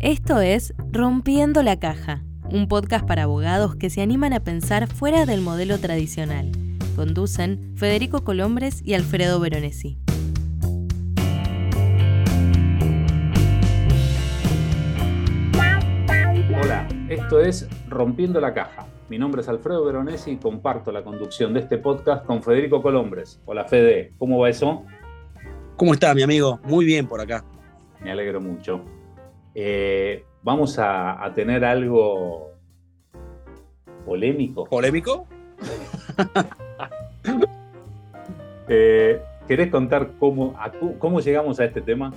Esto es Rompiendo la Caja, un podcast para abogados que se animan a pensar fuera del modelo tradicional. Conducen Federico Colombres y Alfredo Veronesi. Hola, esto es Rompiendo la Caja. Mi nombre es Alfredo Veronesi y comparto la conducción de este podcast con Federico Colombres. Hola Fede, ¿cómo va eso? ¿Cómo está mi amigo? Muy bien por acá. Me alegro mucho. Eh, vamos a, tener algo polémico. ¿Polémico? Eh, ¿Querés contar cómo, cómo llegamos a este tema?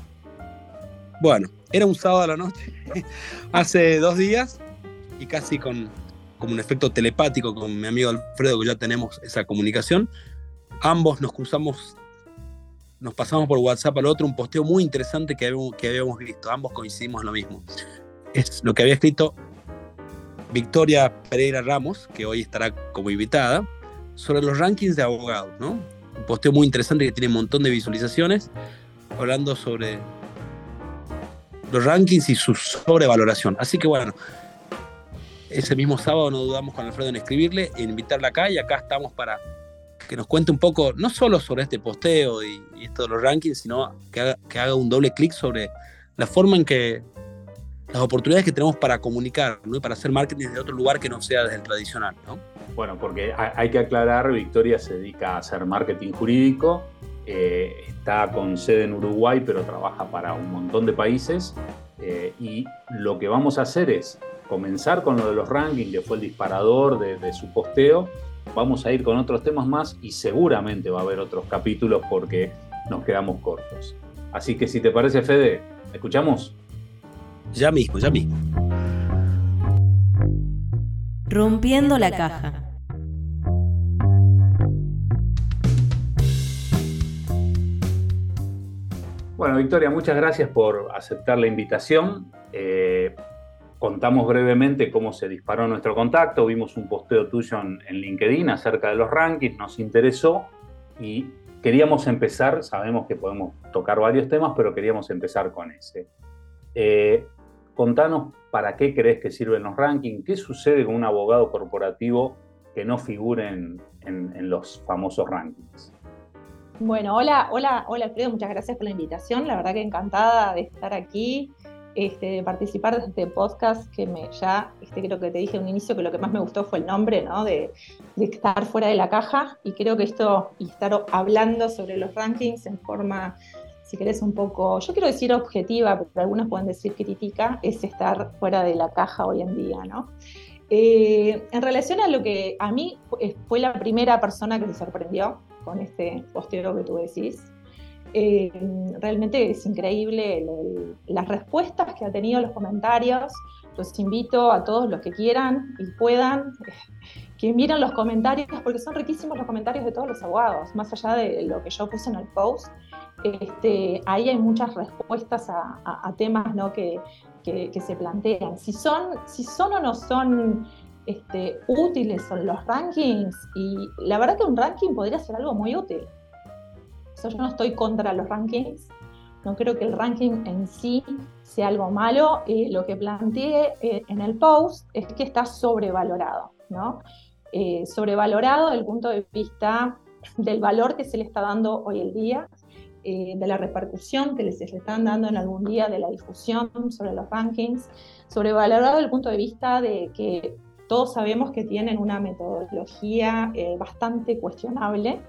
Bueno, era un sábado a la noche, hace dos días, y casi con como un efecto telepático con mi amigo Alfredo, que ya tenemos esa comunicación, ambos nos cruzamos nos pasamos por WhatsApp al otro un posteo muy interesante que habíamos, visto. Ambos coincidimos en lo mismo. Es lo que había escrito Victoria Pereira Ramos, que hoy estará como invitada, sobre los rankings de abogados, ¿no? Un posteo muy interesante que tiene un montón de visualizaciones, hablando sobre los rankings y su sobrevaloración. Así que bueno, ese mismo sábado no dudamos con Alfredo en escribirle, en invitarla acá y acá estamos para que nos cuente un poco, no solo sobre este posteo y, esto de los rankings, sino que haga, un doble clic sobre la forma en que las oportunidades que tenemos para comunicar y para hacer marketing desde otro lugar que no sea desde el tradicional. ¿no? Bueno, porque hay que aclarar, Victoria se dedica a hacer marketing jurídico, eh, está con sede en Uruguay, pero trabaja para un montón de países. Eh, y lo que vamos a hacer es comenzar con lo de los rankings, que fue el disparador de, de su posteo, vamos a ir con otros temas más y seguramente va a haber otros capítulos porque nos quedamos cortos. Así que si te parece, Fede, ¿escuchamos? Ya mismo, ya mismo. Rompiendo la caja. Bueno, Victoria, muchas gracias por aceptar la invitación. Eh, contamos brevemente cómo se disparó nuestro contacto, vimos un posteo tuyo en, LinkedIn acerca de los rankings, nos interesó y queríamos empezar, sabemos que podemos tocar varios temas, pero queríamos empezar con ese. Eh, contanos para qué crees que sirven los rankings, qué sucede con un abogado corporativo que no figure en, los famosos rankings. Bueno, hola, hola, hola Alfredo, muchas gracias por la invitación. La verdad que encantada de estar aquí este, de participar de este podcast que me ya, este, creo que te dije en un inicio que lo que más me gustó fue el nombre, ¿no? De, estar fuera de la caja y creo que esto, y estar hablando sobre los rankings en forma, si querés, un poco, yo quiero decir objetiva, pero algunos pueden decir crítica, es estar fuera de la caja hoy en día, ¿no? Eh, en relación a lo que a mí fue la primera persona que se sorprendió con este posteo que tú decís, eh, realmente es increíble las respuestas que ha tenido los comentarios. Los invito a todos los que quieran y puedan que miren los comentarios, porque son riquísimos los comentarios de todos los abogados, más allá de lo que yo puse en el post. Este, ahí hay muchas respuestas a, temas ¿no? que, que, se plantean. Si son, si son o no son este, útiles son los rankings, y la verdad que un ranking podría ser algo muy útil yo no estoy contra los rankings, no creo que el ranking en sí sea algo malo. Eh, lo que planteé eh, en el post es que está sobrevalorado, ¿no? Eh, sobrevalorado desde el punto de vista del valor que se le está dando hoy el día, de la repercusión que se le están dando en algún día, de la difusión sobre los rankings, sobrevalorado desde el punto de vista de que todos sabemos que tienen una metodología bastante cuestionable,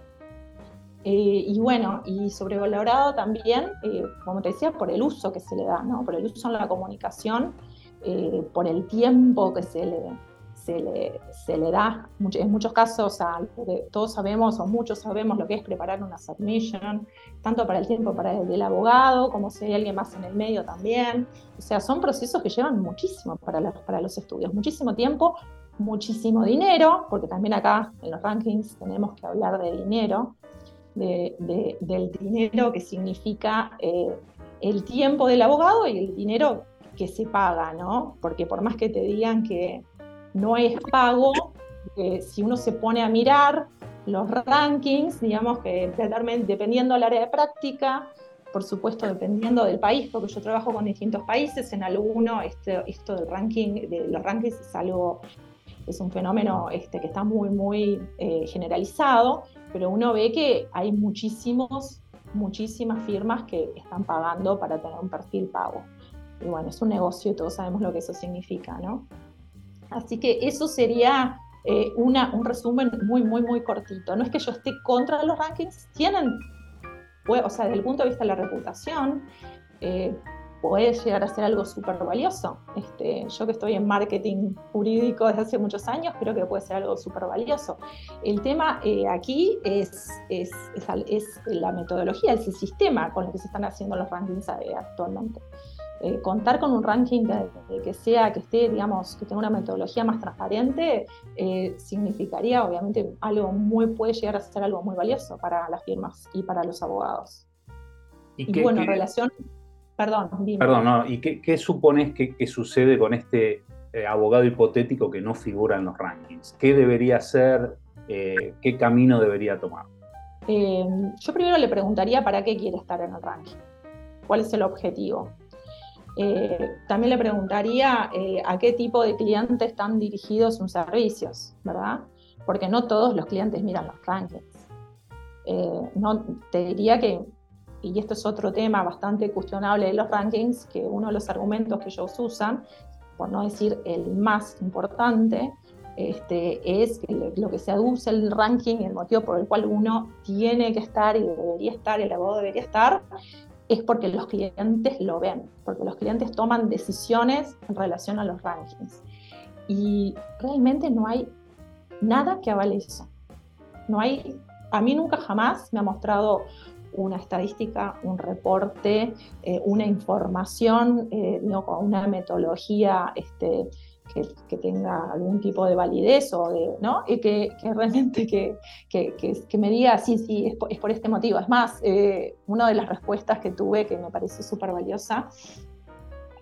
eh, y bueno, y sobrevalorado también, eh, como te decía, por el uso que se le da, ¿no? por el uso en la comunicación, eh, por el tiempo que se le, se le, se le da, en muchos casos, todos sabemos o muchos sabemos lo que es preparar una submission, tanto para el tiempo para el del abogado, como si hay alguien más en el medio también. O sea, son procesos que llevan muchísimo para, para los estudios, muchísimo tiempo, muchísimo dinero, porque también acá en los rankings tenemos que hablar de dinero del dinero que significa eh, el tiempo del abogado y el dinero que se paga, ¿no? Porque por más que te digan que no es pago, si uno se pone a mirar los rankings, digamos que dependiendo del área de práctica, por supuesto, dependiendo del país, porque yo trabajo con distintos países, en alguno este, esto del ranking, de los rankings es algo, es un fenómeno este, que está muy, muy eh, generalizado, pero uno ve que hay muchísimos, muchísimas firmas que están pagando para tener un perfil pago. Y bueno, es un negocio todos sabemos lo que eso significa, ¿no? Así que eso sería eh, una, un resumen muy, muy, muy cortito. No es que yo esté contra los rankings, tienen o sea, desde el punto de vista de la reputación, eh, puede llegar a ser algo súper valioso. Este, yo que estoy en marketing jurídico desde hace muchos años, creo que puede ser algo súper valioso. El tema eh, aquí es, es, es, la metodología, es el sistema con el que se están haciendo los rankings eh, actualmente. Eh, contar con un ranking que, sea, que esté, digamos, que tenga una metodología más transparente, eh, significaría obviamente algo muy, puede llegar a ser algo muy valioso para las firmas y para los abogados. Y, bueno, en relación, perdón, dime. Perdón, no, ¿y qué, supones que, sucede con este eh, abogado hipotético que no figura en los rankings? ¿Qué debería hacer? ¿Qué camino debería tomar? yo primero le preguntaría para qué quiere estar en el ranking. ¿Cuál es el objetivo? Eh, también le preguntaría eh, a qué tipo de clientes están dirigidos sus servicios, ¿verdad? Porque no todos los clientes miran los rankings. Eh, no, te diría que, y esto es otro tema bastante cuestionable de los rankings, que uno de los argumentos que ellos usan, por no decir el más importante, este, es lo que se aduce el ranking, el motivo por el cual uno tiene que estar y debería estar, el abogado debería estar, es porque los clientes lo ven, porque los clientes toman decisiones en relación a los rankings. Y realmente no hay nada que avale eso. No hay, a mí nunca jamás me ha mostrado una estadística, un reporte, eh, una información, eh, no, una metodología este, que, tenga algún tipo de validez o de, ¿no? Y que, realmente que, que, me diga, sí, sí, es por, este motivo. Es más, eh, una de las respuestas que tuve que me pareció súper valiosa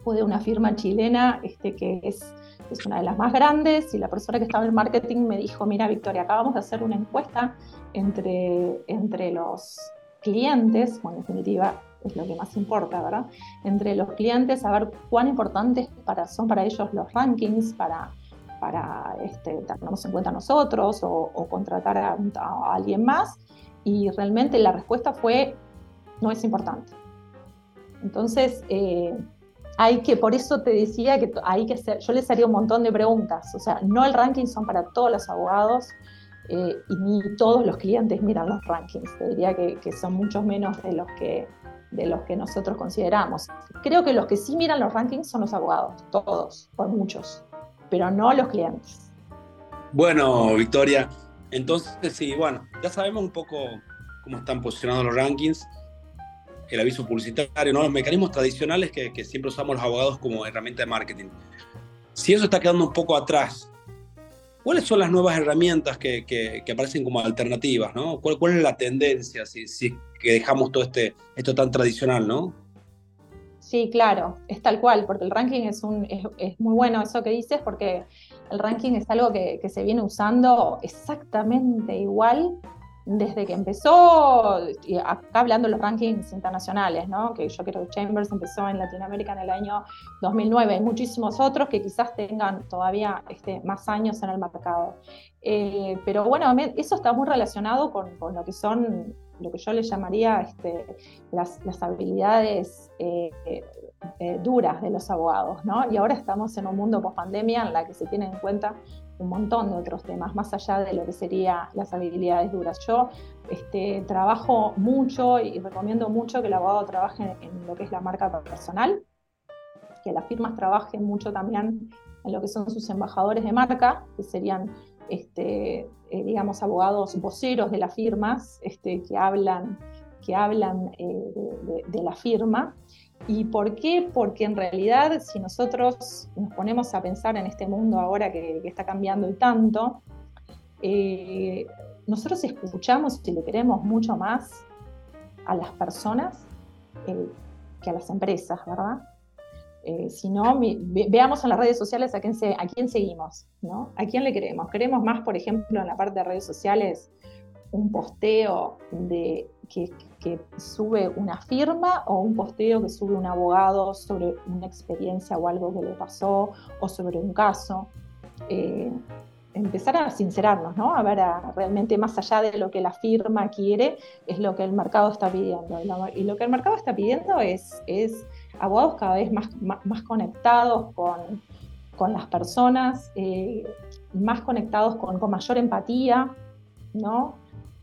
fue de una firma chilena este, que es, es una de las más grandes y la persona que estaba en el marketing me dijo, mira Victoria, acabamos de hacer una encuesta entre, entre los clientes, bueno, en definitiva es lo que más importa, ¿verdad? Entre los clientes, saber cuán importantes para, son para ellos los rankings, para, para este, tenernos en cuenta nosotros o, contratar a, alguien más. Y realmente la respuesta fue, no es importante. Entonces, eh, hay que, por eso te decía que hay que yo les haría un montón de preguntas. O sea, no el ranking son para todos los abogados, eh, y ni todos los clientes miran los rankings. Te diría que, son muchos menos de los que de los que nosotros consideramos. Creo que los que sí miran los rankings son los abogados, todos, por muchos, pero no los clientes. Bueno, Victoria, entonces sí, bueno, ya sabemos un poco cómo están posicionados los rankings, el aviso publicitario, ¿no? los mecanismos tradicionales que siempre usamos los abogados como herramienta de marketing. Si eso está quedando un poco atrás, ¿Cuáles son las nuevas herramientas que, que, aparecen como alternativas? ¿no? ¿Cuál, ¿Cuál, es la tendencia si, si que dejamos todo este, esto tan tradicional, no? Sí, claro, es tal cual, porque el ranking es, un, es, es muy bueno eso que dices, porque el ranking es algo que, que se viene usando exactamente igual desde que empezó, acá hablando de los rankings internacionales, ¿no? que yo creo que Chambers empezó en Latinoamérica en el año 2009, hay muchísimos otros que quizás tengan todavía este, más años en el mercado. Eh, pero bueno, eso está muy relacionado con, lo que son, lo que yo le llamaría este, las, las, habilidades eh, eh, duras de los abogados, ¿no? Y ahora estamos en un mundo post pandemia en la que se tienen en cuenta un montón de otros temas, más allá de lo que serían las habilidades duras. Yo este, trabajo mucho y recomiendo mucho que el abogado trabaje en lo que es la marca personal, que las firmas trabajen mucho también en lo que son sus embajadores de marca, que serían, este, eh, digamos, abogados voceros de las firmas, este, que hablan, que hablan eh, de, la firma. ¿Y por qué? Porque en realidad si nosotros nos ponemos a pensar en este mundo ahora que, está cambiando y tanto, eh, nosotros escuchamos y le queremos mucho más a las personas eh, que a las empresas, ¿verdad? Eh, si no, veamos en las redes sociales a quién, a quién seguimos, ¿no? ¿A quién le queremos? ¿Queremos más, por ejemplo, en la parte de redes sociales un posteo de, que, sube una firma o un posteo que sube un abogado sobre una experiencia o algo que le pasó o sobre un caso. Eh, empezar a sincerarnos, ¿no? A ver, realmente más allá de lo que la firma quiere, es lo que el mercado está pidiendo. Y lo, que el mercado está pidiendo es, es abogados cada vez más, más, conectados con, con, las personas, eh, más conectados con, con, mayor empatía, ¿no?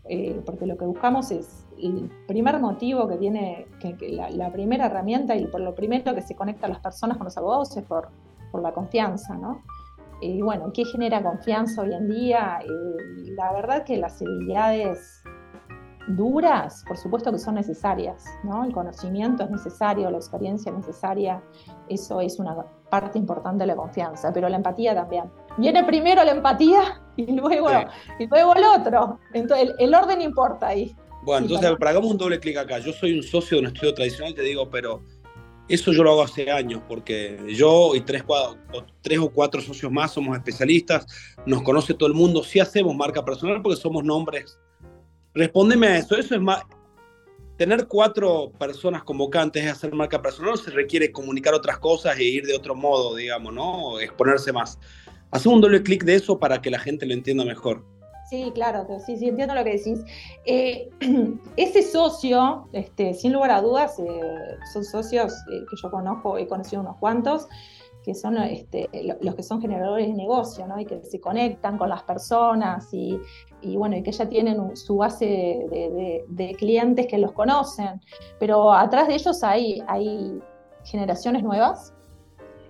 Eh, porque lo que buscamos es el primer motivo que tiene, que, la, primera herramienta y por lo primero que se conecta a las personas con los abogados es por, por la confianza, ¿no? Y bueno, ¿qué genera confianza hoy en día? Eh, la verdad que las habilidades duras, por supuesto que son necesarias, ¿no? El conocimiento es necesario, la experiencia es necesaria, eso es una parte importante de la confianza, pero la empatía también. Viene primero la empatía y luego, y luego el otro. Entonces, el, orden importa ahí. Bueno, entonces, para... hagamos un doble clic acá. Yo soy un socio de un estudio tradicional, te digo, pero eso yo lo hago hace años, porque yo y tres, tres o cuatro socios más somos especialistas, nos conoce todo el mundo, sí hacemos marca personal porque somos nombres. Respóndeme a eso, eso es más... Tener cuatro personas convocantes es hacer marca personal, se requiere comunicar otras cosas e ir de otro modo, digamos, ¿no? Exponerse más. Hacemos un doble clic de eso para que la gente lo entienda mejor. Sí, claro, sí, sí, entiendo lo que decís. Eh, ese socio, este, sin lugar a dudas, eh, son socios eh, que yo conozco, he conocido unos cuantos, que son este, los que son generadores de negocio, ¿no? Y que se conectan con las personas y, bueno, y que ya tienen su base de, clientes que los conocen. Pero atrás de ellos hay, hay generaciones nuevas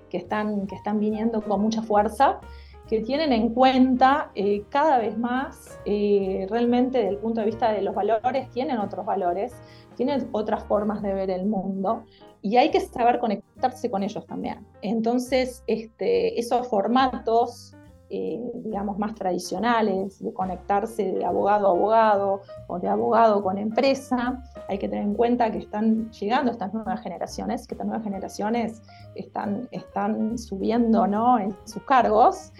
que están, que están viniendo con mucha fuerza que tienen en cuenta eh, cada vez más, eh, realmente desde el punto de vista de los valores, tienen otros valores, tienen otras formas de ver el mundo y hay que saber conectarse con ellos también. Entonces, este, esos formatos, eh, digamos, más tradicionales, de conectarse de abogado a abogado o de abogado con empresa, hay que tener en cuenta que están llegando estas nuevas generaciones, que estas nuevas generaciones están, están subiendo ¿no? en sus cargos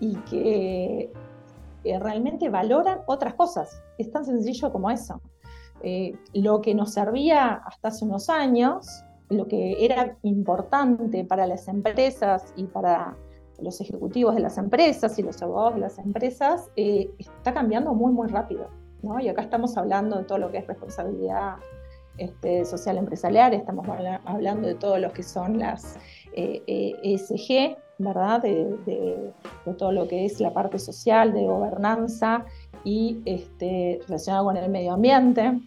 y que realmente valoran otras cosas. Es tan sencillo como eso. Eh, lo que nos servía hasta hace unos años, lo que era importante para las empresas y para los ejecutivos de las empresas y los abogados de las empresas, eh, está cambiando muy, muy rápido. ¿no? Y acá estamos hablando de todo lo que es responsabilidad este, social empresarial, estamos hablando de todo lo que son las ESG, eh, e ¿verdad? De, todo lo que es la parte social, de gobernanza y este, relacionado con el medio ambiente.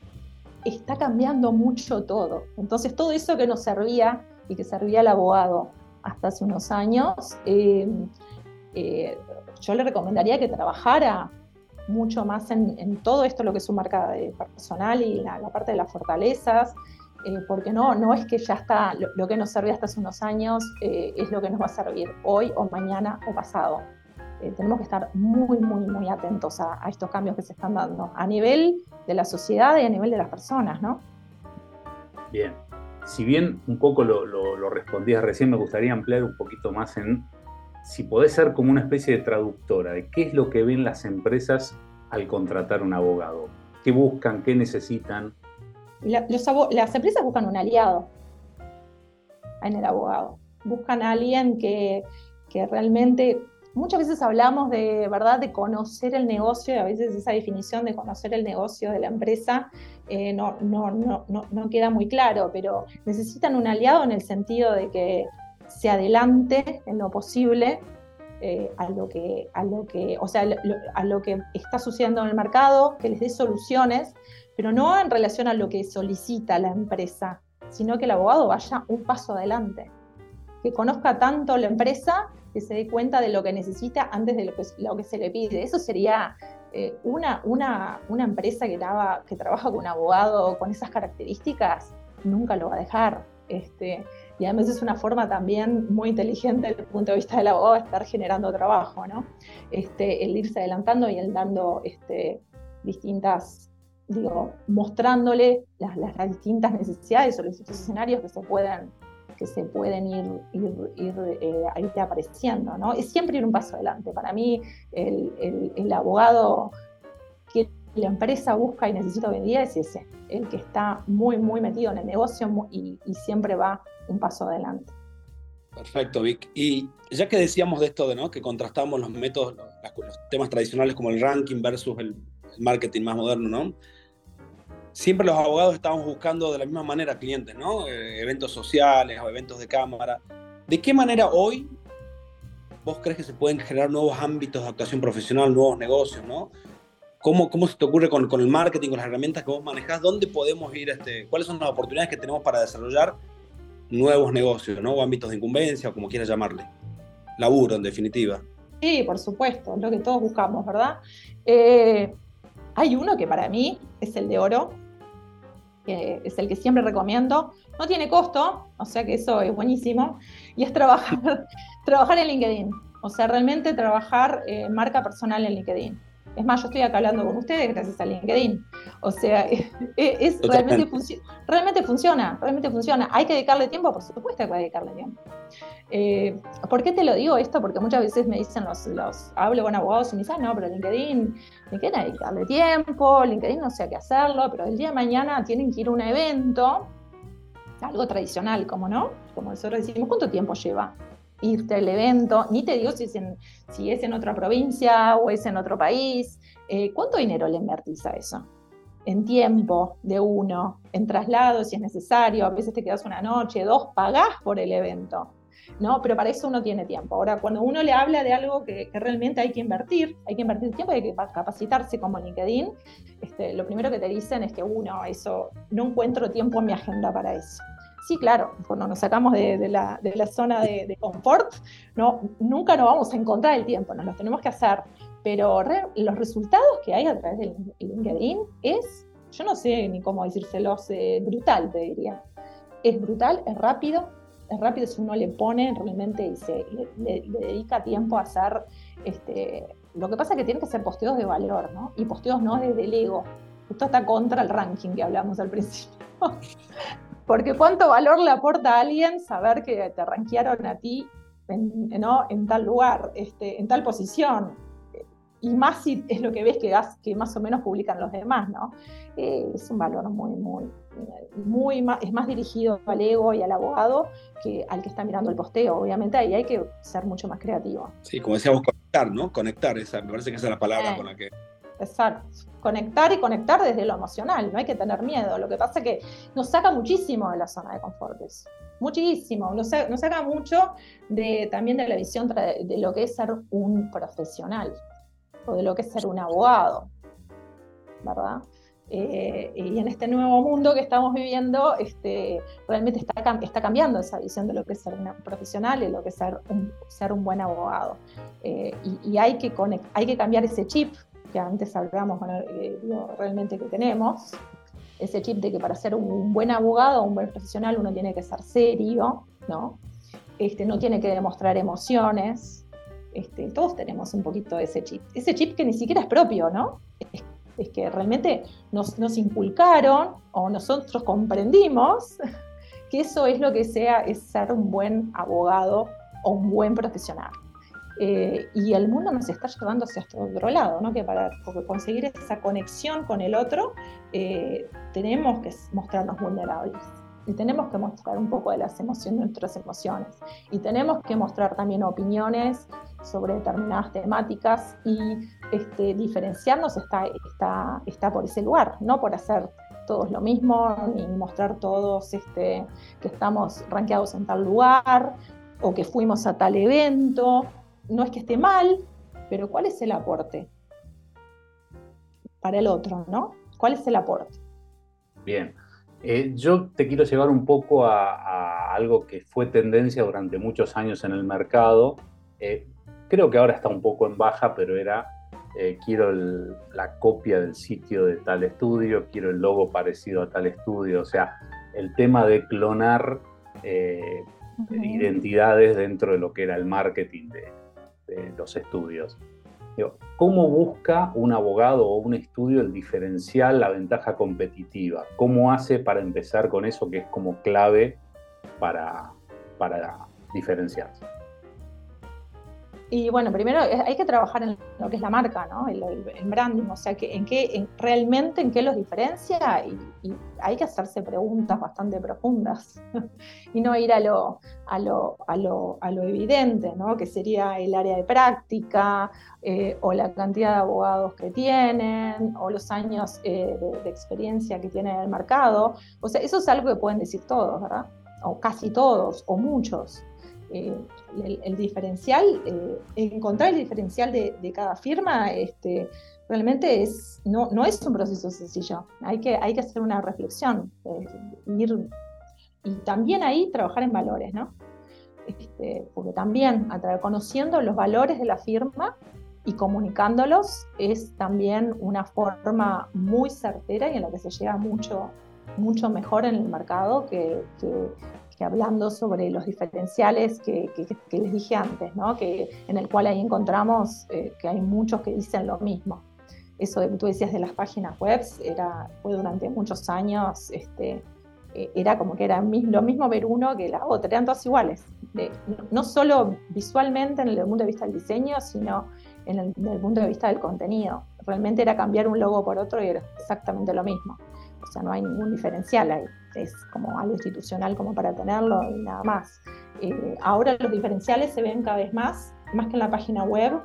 Está cambiando mucho todo. Entonces, todo eso que nos servía y que servía al abogado hasta hace unos años, eh, eh, yo le recomendaría que trabajara mucho más en, todo esto, lo que es su marca personal y la, parte de las fortalezas, eh, porque no, no es que ya está, lo, que nos servía hasta hace unos años es lo que nos va a servir hoy o mañana o pasado. Eh, tenemos que estar muy, muy, muy atentos a, estos cambios que se están dando a nivel de la sociedad y a nivel de las personas, ¿no? Bien, si bien un poco lo, respondías recién, me gustaría ampliar un poquito más en si podés ser como una especie de traductora de qué es lo que ven las empresas al contratar un abogado, qué buscan, qué necesitan, las empresas buscan un aliado en el abogado. Buscan a alguien que, realmente, muchas veces hablamos de, ¿verdad?, de conocer el negocio y a veces esa definición de conocer el negocio de la empresa eh, no, no, no, no, queda muy claro, pero necesitan un aliado en el sentido de que se adelante en lo posible eh, a lo que, a lo que, o sea, a lo que está sucediendo en el mercado, que les dé soluciones pero no en relación a lo que solicita la empresa, sino que el abogado vaya un paso adelante, que conozca tanto la empresa que se dé cuenta de lo que necesita antes de lo que, se le pide. Eso sería eh, una, una, una, empresa que, que trabaja con un abogado con esas características, nunca lo va a dejar. Este, y además es una forma también muy inteligente desde el punto de vista del abogado estar generando trabajo, ¿no? Este, el irse adelantando y el dando este, distintas digo, mostrándole las, distintas necesidades o los distintos escenarios que se pueden, que se pueden ir, ir, eh, apareciendo. ¿no? Es siempre ir un paso adelante. Para mí, el, abogado quiere la empresa busca y necesita hoy en es ese, el que está muy, muy metido en el negocio y, siempre va un paso adelante. Perfecto, Vic. Y ya que decíamos de esto, de, ¿no? que contrastamos los métodos, los, temas tradicionales como el ranking versus el, marketing más moderno, ¿no? Siempre los abogados estamos buscando de la misma manera clientes, ¿no? Eh, eventos sociales o eventos de cámara. ¿De qué manera hoy vos crees que se pueden generar nuevos ámbitos de actuación profesional, nuevos negocios, ¿no? ¿Cómo, cómo se te ocurre con, con el marketing, con las herramientas que vos manejás? ¿Dónde podemos ir? Este, ¿Cuáles son las oportunidades que tenemos para desarrollar nuevos negocios, ¿no? o ámbitos de incumbencia, o como quieras llamarle? Laburo, en definitiva. Sí, por supuesto, lo que todos buscamos, ¿verdad? Eh, hay uno que para mí es el de oro, que es el que siempre recomiendo. No tiene costo, o sea que eso es buenísimo, y es trabajar, trabajar en LinkedIn. O sea, realmente trabajar eh, marca personal en LinkedIn. Es más, yo estoy acá hablando con ustedes gracias a LinkedIn. O sea, es, realmente, realmente funciona, realmente funciona. ¿Hay que dedicarle tiempo? Por supuesto que hay que dedicarle tiempo. Eh, ¿Por qué te lo digo esto? Porque muchas veces me dicen los, los hablo con abogados y me dicen, ah, no, pero LinkedIn, LinkedIn hay que dedicarle tiempo, LinkedIn no sé qué hacerlo, pero el día de mañana tienen que ir a un evento, algo tradicional, como no, como nosotros decimos, ¿cuánto tiempo lleva? Irte al evento, ni te digo si es en, otra provincia o es en otro país. Eh, ¿Cuánto dinero le invertís a eso? En tiempo de uno, en traslado si es necesario, a veces te quedas una noche, dos, pagás por el evento. ¿no? Pero para eso uno tiene tiempo. Ahora, cuando uno le habla de algo que, realmente hay que invertir, hay que invertir tiempo, hay que capacitarse como LinkedIn, este, lo primero que te dicen es que uno, eso, no encuentro tiempo en mi agenda para eso. Sí, claro, cuando nos sacamos de, la, zona de, confort, no, nunca nos vamos a encontrar el tiempo, nos lo tenemos que hacer. Pero los resultados que hay a través de LinkedIn es, yo no sé ni cómo decírselos, eh, brutal, te diría. Es brutal, es rápido, es rápido si uno le pone realmente y se, le, dedica tiempo a hacer. Este, lo que pasa es que tiene que ser posteos de valor, ¿no? Y posteos no desde el ego. Esto está contra el ranking que hablamos al principio. Porque cuánto valor le aporta a alguien saber que te ranquearon a ti en, ¿no? en tal lugar, este, en tal posición. Y más si es lo que ves que, que más o menos publican los demás, ¿no? Eh, es un valor muy, muy, muy más, es más dirigido al ego y al abogado que al que está mirando el posteo, obviamente ahí hay que ser mucho más creativo. Sí, como decíamos, conectar, ¿no? Conectar, esa, me parece que esa es la palabra con la que Exacto. Conectar y conectar desde lo emocional, no hay que tener miedo. Lo que pasa es que nos saca muchísimo de la zona de confort. Muchísimo. Nos, saca mucho de, también de la visión de lo que es ser un profesional o de lo que es ser un abogado. ¿Verdad? Eh, y en este nuevo mundo que estamos viviendo, este, realmente está, está, cambiando esa visión de lo que es ser un profesional y lo que es ser un, ser un buen abogado. Eh, y, y hay, que hay que cambiar ese chip que antes hablamos eh, realmente que tenemos, ese chip de que para ser un buen abogado, un buen profesional, uno tiene que ser serio, ¿no? Este, no tiene que demostrar emociones. Este, todos tenemos un poquito de ese chip. Ese chip que ni siquiera es propio, ¿no? Es, que realmente nos, nos, inculcaron o nosotros comprendimos que eso es lo que sea es ser un buen abogado o un buen profesional. Eh, y el mundo nos está llevando hacia otro lado, ¿no? que para conseguir esa conexión con el otro eh, tenemos que mostrarnos vulnerables y tenemos que mostrar un poco de las emociones, nuestras emociones y tenemos que mostrar también opiniones sobre determinadas temáticas y este, diferenciarnos está, está, está por ese lugar, no por hacer todos lo mismo, ni mostrar todos este, que estamos rankeados en tal lugar o que fuimos a tal evento no es que esté mal, pero ¿cuál es el aporte para el otro, no? ¿Cuál es el aporte? Bien. Eh, yo te quiero llevar un poco a, algo que fue tendencia durante muchos años en el mercado. Eh, creo que ahora está un poco en baja, pero era eh, quiero la copia del sitio de tal estudio, quiero el logo parecido a tal estudio. O sea, el tema de clonar identidades dentro de lo que era el marketing de, los estudios. ¿Cómo busca un abogado o un estudio el diferencial, la ventaja competitiva? ¿Cómo hace para empezar con eso que es como clave para, para diferenciarse? Y bueno, primero hay que trabajar en lo que es la marca, ¿no? El, branding, o sea, que en qué, realmente en qué los diferencia y, hay que hacerse preguntas bastante profundas y no ir a lo, a lo, a lo, a lo evidente, ¿no? Que sería el área de práctica eh, o la cantidad de abogados que tienen o los años eh, de, experiencia que tienen en el mercado. O sea, eso es algo que pueden decir todos, ¿verdad? O casi todos, o muchos. Eh, el, diferencial, eh, encontrar el diferencial de, cada firma, este, realmente es, no, no, es un proceso sencillo. Hay que, hay que hacer una reflexión, eh, y también ahí trabajar en valores, ¿no? Este, porque también conociendo los valores de la firma y comunicándolos es también una forma muy certera y en la que se llega mucho, mucho mejor en el mercado que, hablando sobre los diferenciales que, les dije antes, ¿no? que, en el cual ahí encontramos eh, que hay muchos que dicen lo mismo. Eso que tú decías de las páginas web era, fue durante muchos años, este, eh, era como que era lo mismo ver uno que la otra, eran todos iguales, no, solo visualmente en el punto de vista del diseño, sino en el, el punto de vista del contenido. Realmente era cambiar un logo por otro y era exactamente lo mismo. O sea, no hay ningún diferencial ahí es como algo institucional como para tenerlo y nada más. Eh, ahora los diferenciales se ven cada vez más, más que en la página web,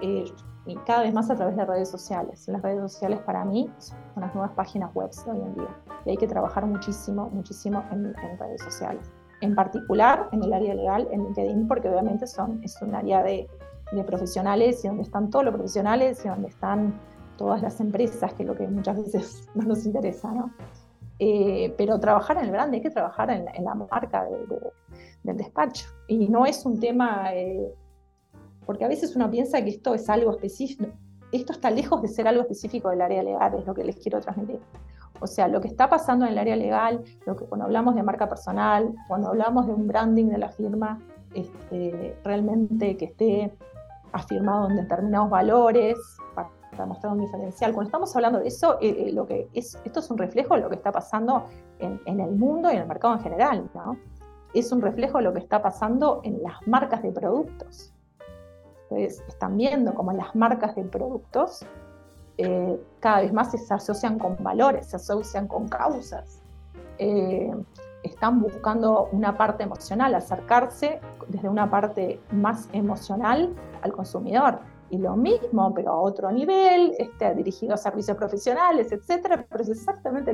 eh, y cada vez más a través de redes sociales. Las redes sociales para mí son las nuevas páginas web de hoy en día. Y hay que trabajar muchísimo, muchísimo en, redes sociales. En particular en el área legal, en LinkedIn, porque obviamente son, es un área de, de profesionales y donde están todos los profesionales y donde están todas las empresas, que es lo que muchas veces no nos interesa, ¿no? Eh, pero trabajar en el brand, hay que trabajar en, la marca del despacho. Y no es un tema, eh, porque a veces uno piensa que esto es algo específico, esto está lejos de ser algo específico del área legal, es lo que les quiero transmitir. O sea, lo que está pasando en el área legal, lo que cuando hablamos de marca personal, cuando hablamos de un branding de la firma, este, realmente que esté afirmado en determinados valores, para mostrar un diferencial. Cuando estamos hablando de eso, eh, eh, lo que es, esto es un reflejo de lo que está pasando en, el mundo y en el mercado en general. ¿no? Es un reflejo de lo que está pasando en las marcas de productos. Ustedes están viendo cómo las marcas de productos eh, cada vez más se asocian con valores, se asocian con causas. están buscando una parte emocional, acercarse desde una parte más emocional al consumidor y lo mismo, pero a otro nivel, este, dirigido a servicios profesionales, etcétera, pero es exactamente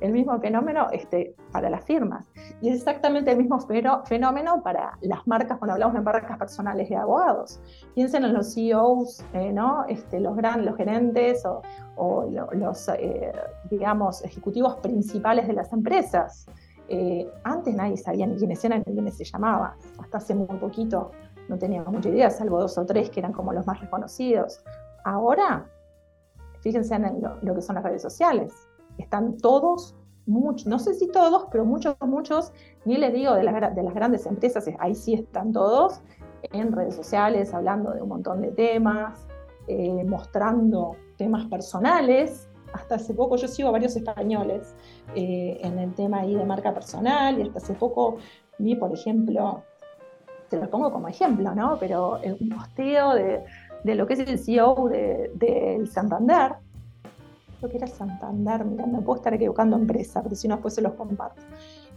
el, mismo fenómeno este, para las firmas. Y es exactamente el mismo fenómeno para las marcas, cuando hablamos de marcas personales de abogados. Piensen en los CEOs, eh, ¿no? este, los grandes, los gerentes o, los, eh, digamos, ejecutivos principales de las empresas. Eh, antes nadie sabía ni quiénes eran ni quiénes se llamaban, hasta hace muy poquito no teníamos mucha idea, salvo dos o tres que eran como los más reconocidos. Ahora, fíjense en lo, que son las redes sociales. Están todos, no sé si todos, pero muchos, muchos, ni les digo de las, de las grandes empresas, ahí sí están todos en redes sociales, hablando de un montón de temas, eh, mostrando temas personales. Hasta hace poco yo sigo a varios españoles eh, en el tema ahí de marca personal y hasta hace poco vi, por ejemplo, te lo pongo como ejemplo, ¿no? Pero un posteo de, de lo que es el CEO del de, Santander, creo que era Santander, mira, me puedo estar equivocando empresa, pero si no después se los comparto.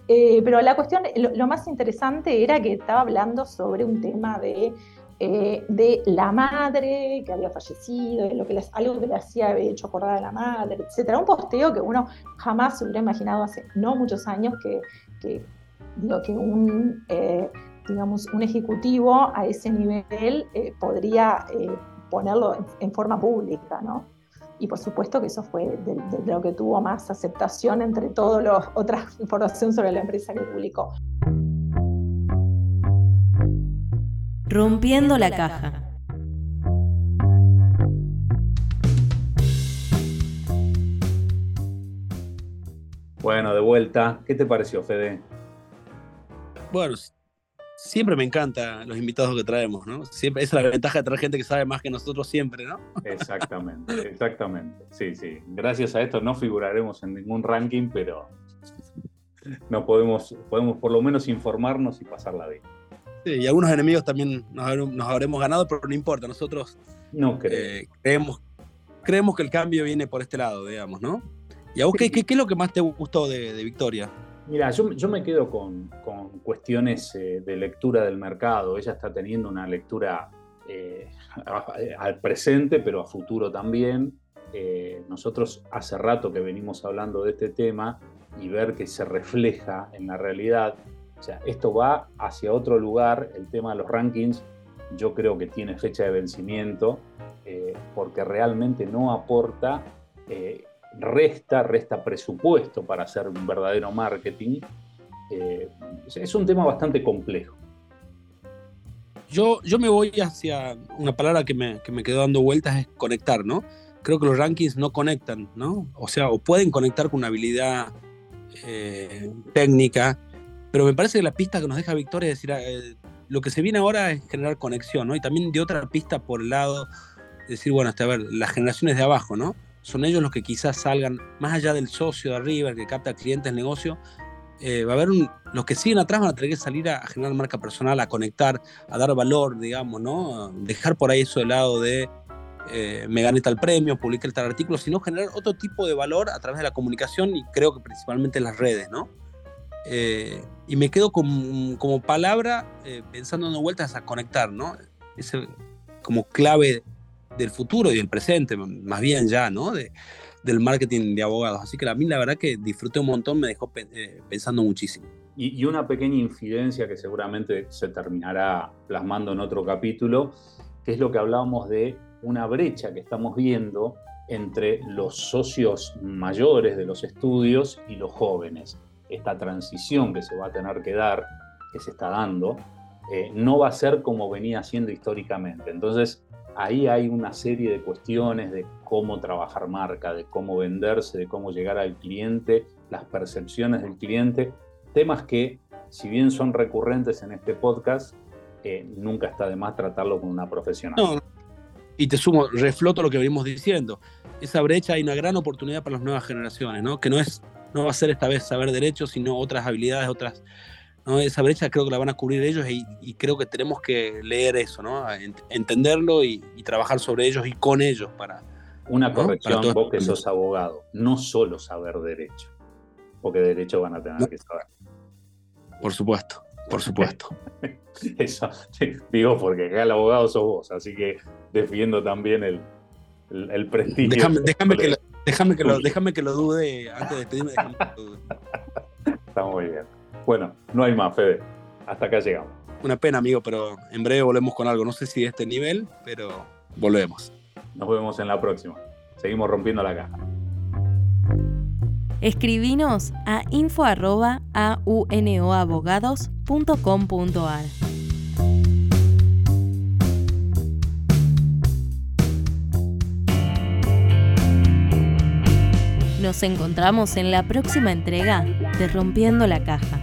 Eh, pero la cuestión, lo, más interesante era que estaba hablando sobre un tema de, eh, de la madre que había fallecido, lo que les, algo que le hacía haber hecho acordar a la madre, etc. Un posteo que uno jamás se hubiera imaginado hace no muchos años que, que, digo, que un eh, digamos, un ejecutivo a ese nivel eh, podría eh, ponerlo en, forma pública, ¿no? Y por supuesto que eso fue de, lo que tuvo más aceptación entre todas las otras información sobre la empresa que publicó. Rompiendo la caja. Bueno, de vuelta. ¿Qué te pareció, Fede? Bueno, siempre me encanta los invitados que traemos, ¿no? Siempre, esa es la ventaja de traer gente que sabe más que nosotros siempre, ¿no? Exactamente, exactamente. Sí, sí. Gracias a esto no figuraremos en ningún ranking, pero no podemos, podemos por lo menos informarnos y pasarla bien. Sí, y algunos enemigos también nos, habremos ganado, pero no importa, nosotros no eh, creemos, creemos que el cambio viene por este lado, digamos, ¿no? ¿Y a vos qué, qué, es lo que más te gustó de, Victoria? Mira, yo, me quedo con, con cuestiones eh, de lectura del mercado. Ella está teniendo una lectura eh, al presente, pero a futuro también. nosotros hace rato que venimos hablando de este tema y ver que se refleja en la realidad. O sea, esto va hacia otro lugar, el tema de los rankings yo creo que tiene fecha de vencimiento eh, porque realmente no aporta, eh, resta, resta presupuesto para hacer un verdadero marketing. Eh, es un tema bastante complejo. Yo, yo me voy hacia una palabra que me, que me quedó dando vueltas, es conectar, ¿no? Creo que los rankings no conectan, ¿no? O sea, o pueden conectar con una habilidad eh, técnica, pero me parece que la pista que nos deja Victoria es decir, eh, lo que se viene ahora es generar conexión, ¿no? Y también de otra pista por el lado, decir, bueno, hasta a ver, las generaciones de abajo, ¿no? Son ellos los que quizás salgan, más allá del socio de arriba, el que capta clientes negocio, eh, va a haber los que siguen atrás van a tener que salir a, generar marca personal, a conectar, a dar valor, digamos, ¿no? Dejar por ahí eso de lado de eh, me gané tal premio, publiqué tal artículo, sino generar otro tipo de valor a través de la comunicación y creo que principalmente en las redes, ¿no? Eh, y me quedo como palabra eh, pensando en vueltas a conectar, ¿no? Ese como clave del futuro y del presente, más bien ya, ¿no? De, del marketing de abogados. Así que a mí la verdad que disfruté un montón, me dejó pensando muchísimo. Y, una pequeña incidencia que seguramente se terminará plasmando en otro capítulo, que es lo que hablábamos de una brecha que estamos viendo entre los socios mayores de los estudios y los jóvenes. Esta transición que se va a tener que dar, que se está dando, eh, no va a ser como venía siendo históricamente. Entonces, ahí hay una serie de cuestiones de cómo trabajar marca, de cómo venderse, de cómo llegar al cliente, las percepciones del cliente, temas que, si bien son recurrentes en este podcast, eh, nunca está de más tratarlo con una profesional. Y te sumo, refloto lo que venimos diciendo. Esa brecha hay una gran oportunidad para las nuevas generaciones, ¿no? Que no es, no va a ser esta vez saber derechos, sino otras habilidades, otras. ¿No? Esa brecha creo que la van a cubrir ellos y, creo que tenemos que leer eso, ¿no? Entenderlo y, trabajar sobre ellos y con ellos para. Una corrección, vos que sos abogado, no solo saber derecho, porque derecho van a tener que saber. Por supuesto, por supuesto. Eso, digo, porque acá el abogado sos vos, así que defiendo también el, el, prestigio. Déjame, que lo, déjame, que lo, déjame que lo dude antes de despedirme. Está muy bien. Bueno, no hay más, Fede. Hasta acá llegamos. Una pena, amigo, pero en breve volvemos con algo. No sé si de este nivel, pero volvemos. Nos vemos en la próxima. Seguimos rompiendo la caja. Escribinos a info.aunoabogados.com.ar. Nos encontramos en la próxima entrega de Rompiendo la Caja.